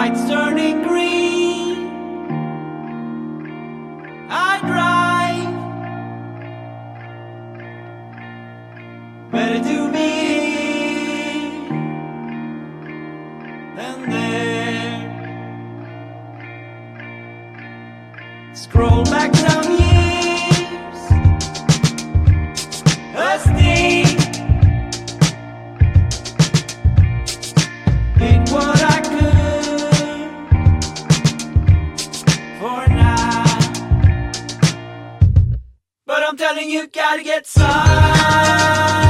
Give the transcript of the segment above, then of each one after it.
lights turning green. morning you gotta get some.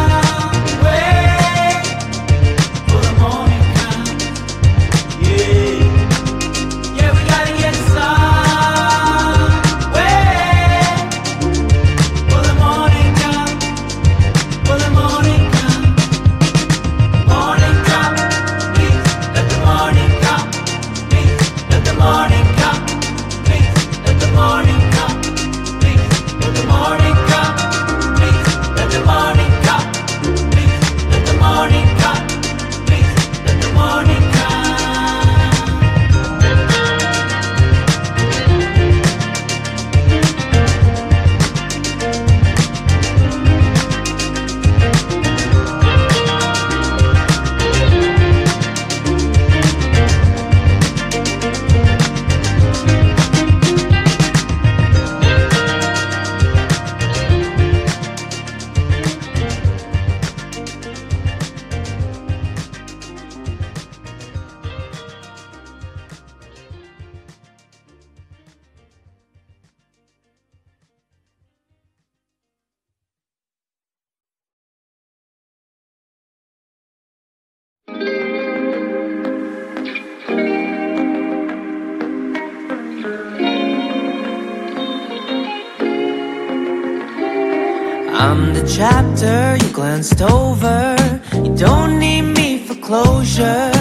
chapter you glanced over. You don't need me for closure.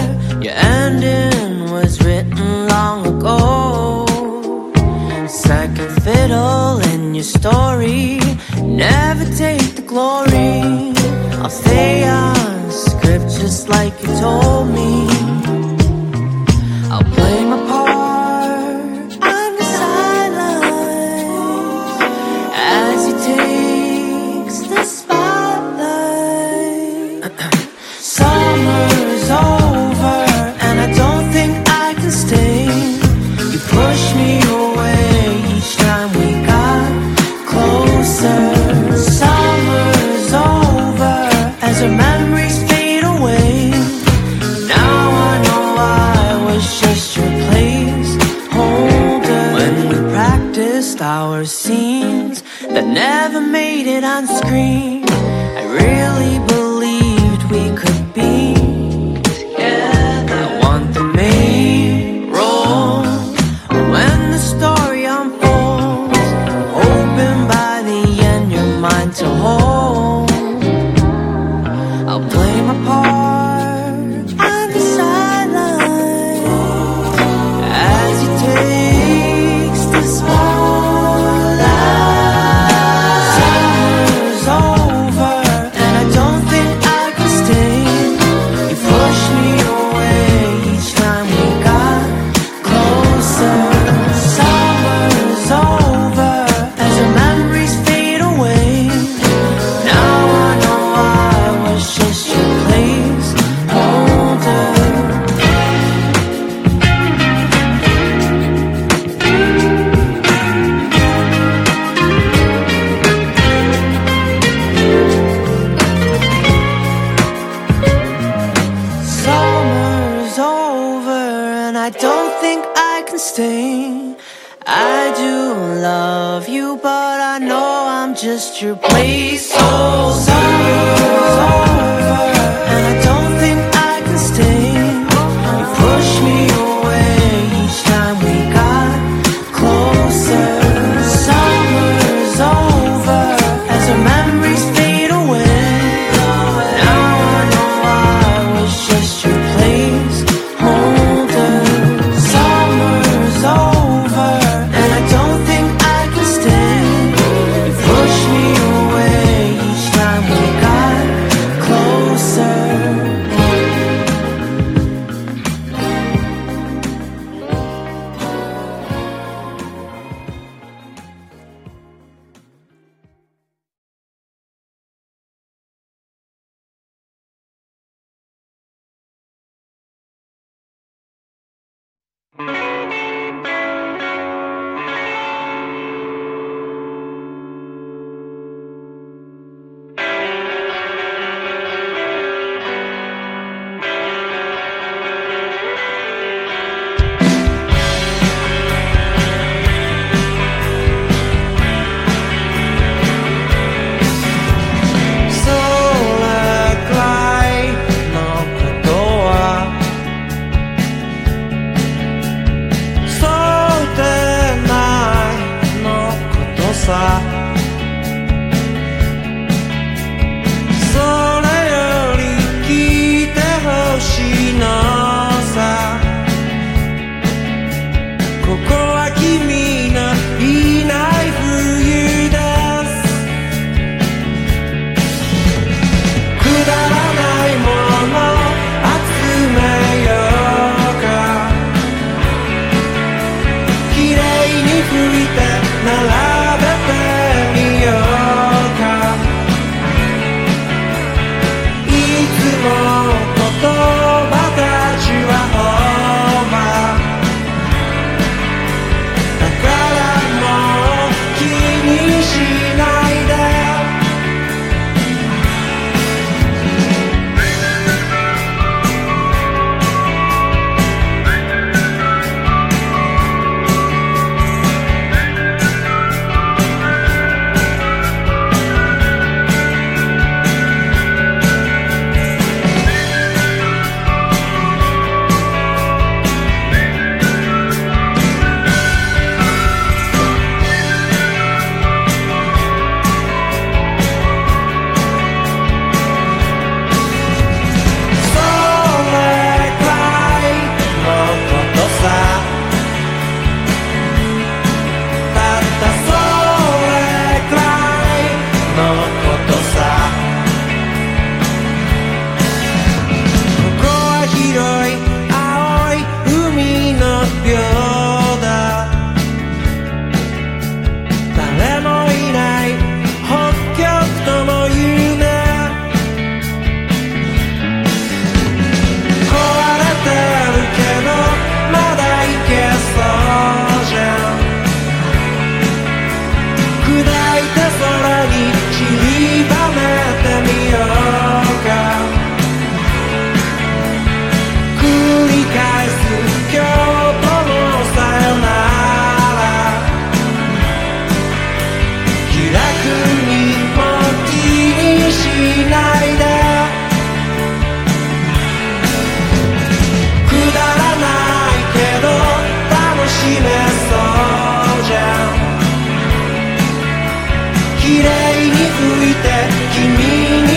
Your ending was written long ago. Second fiddle in your story. Never take the glory. I'll stay on script just like you told me. 綺麗に拭いて君に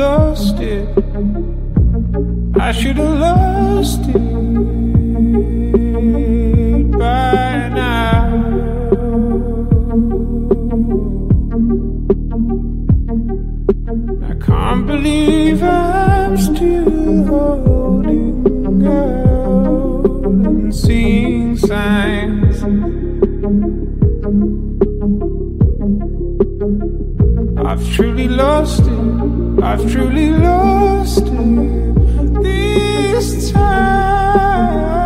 Lost it. I should have lost it by now. I can't believe I'm still holding out and seeing signs. I've truly lost it. I've truly lost it this time.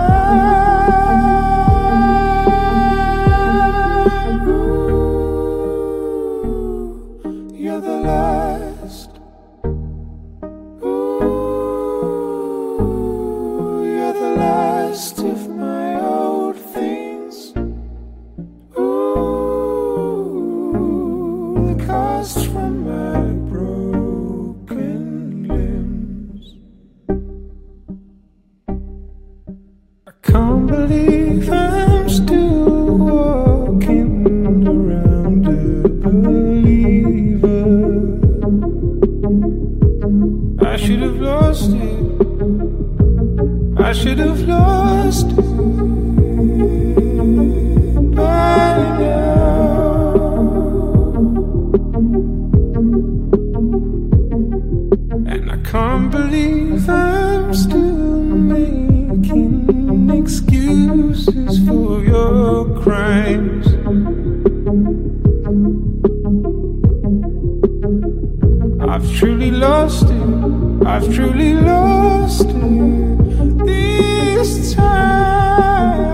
I've truly lost it this time.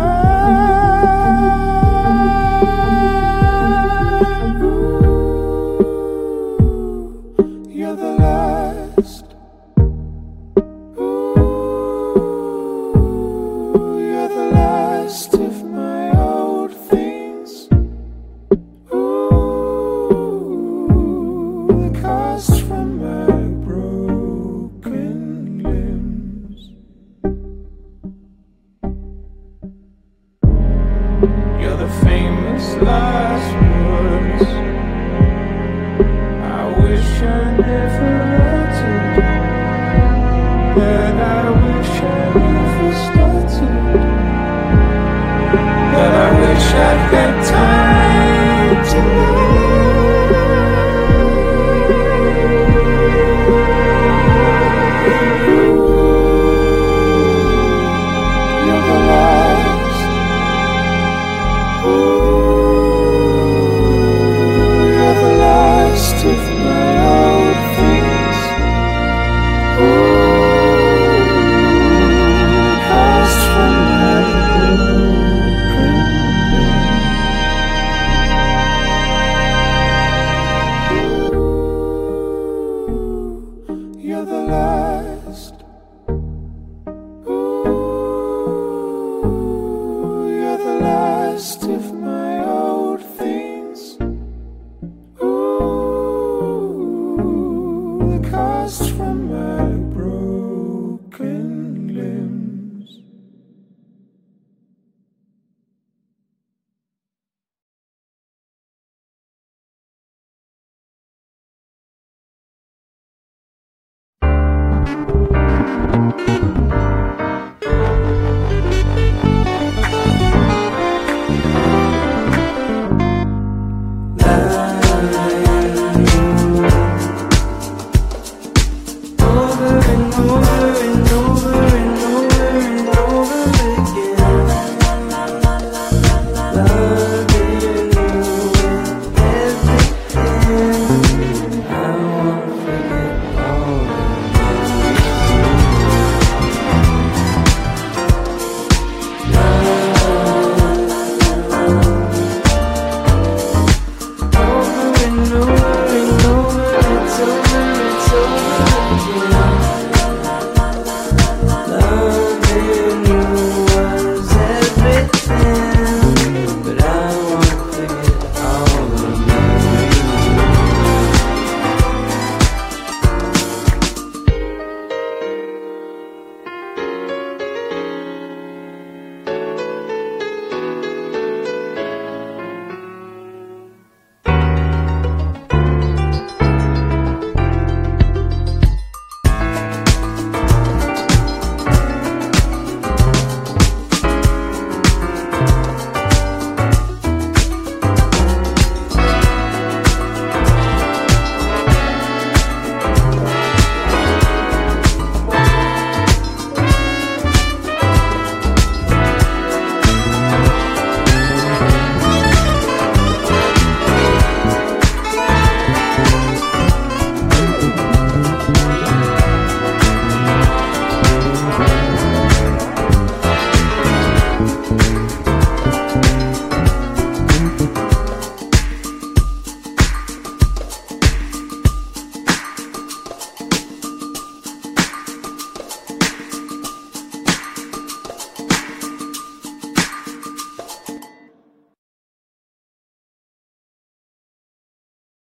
Ooh, You're the last. Ooh, you're the last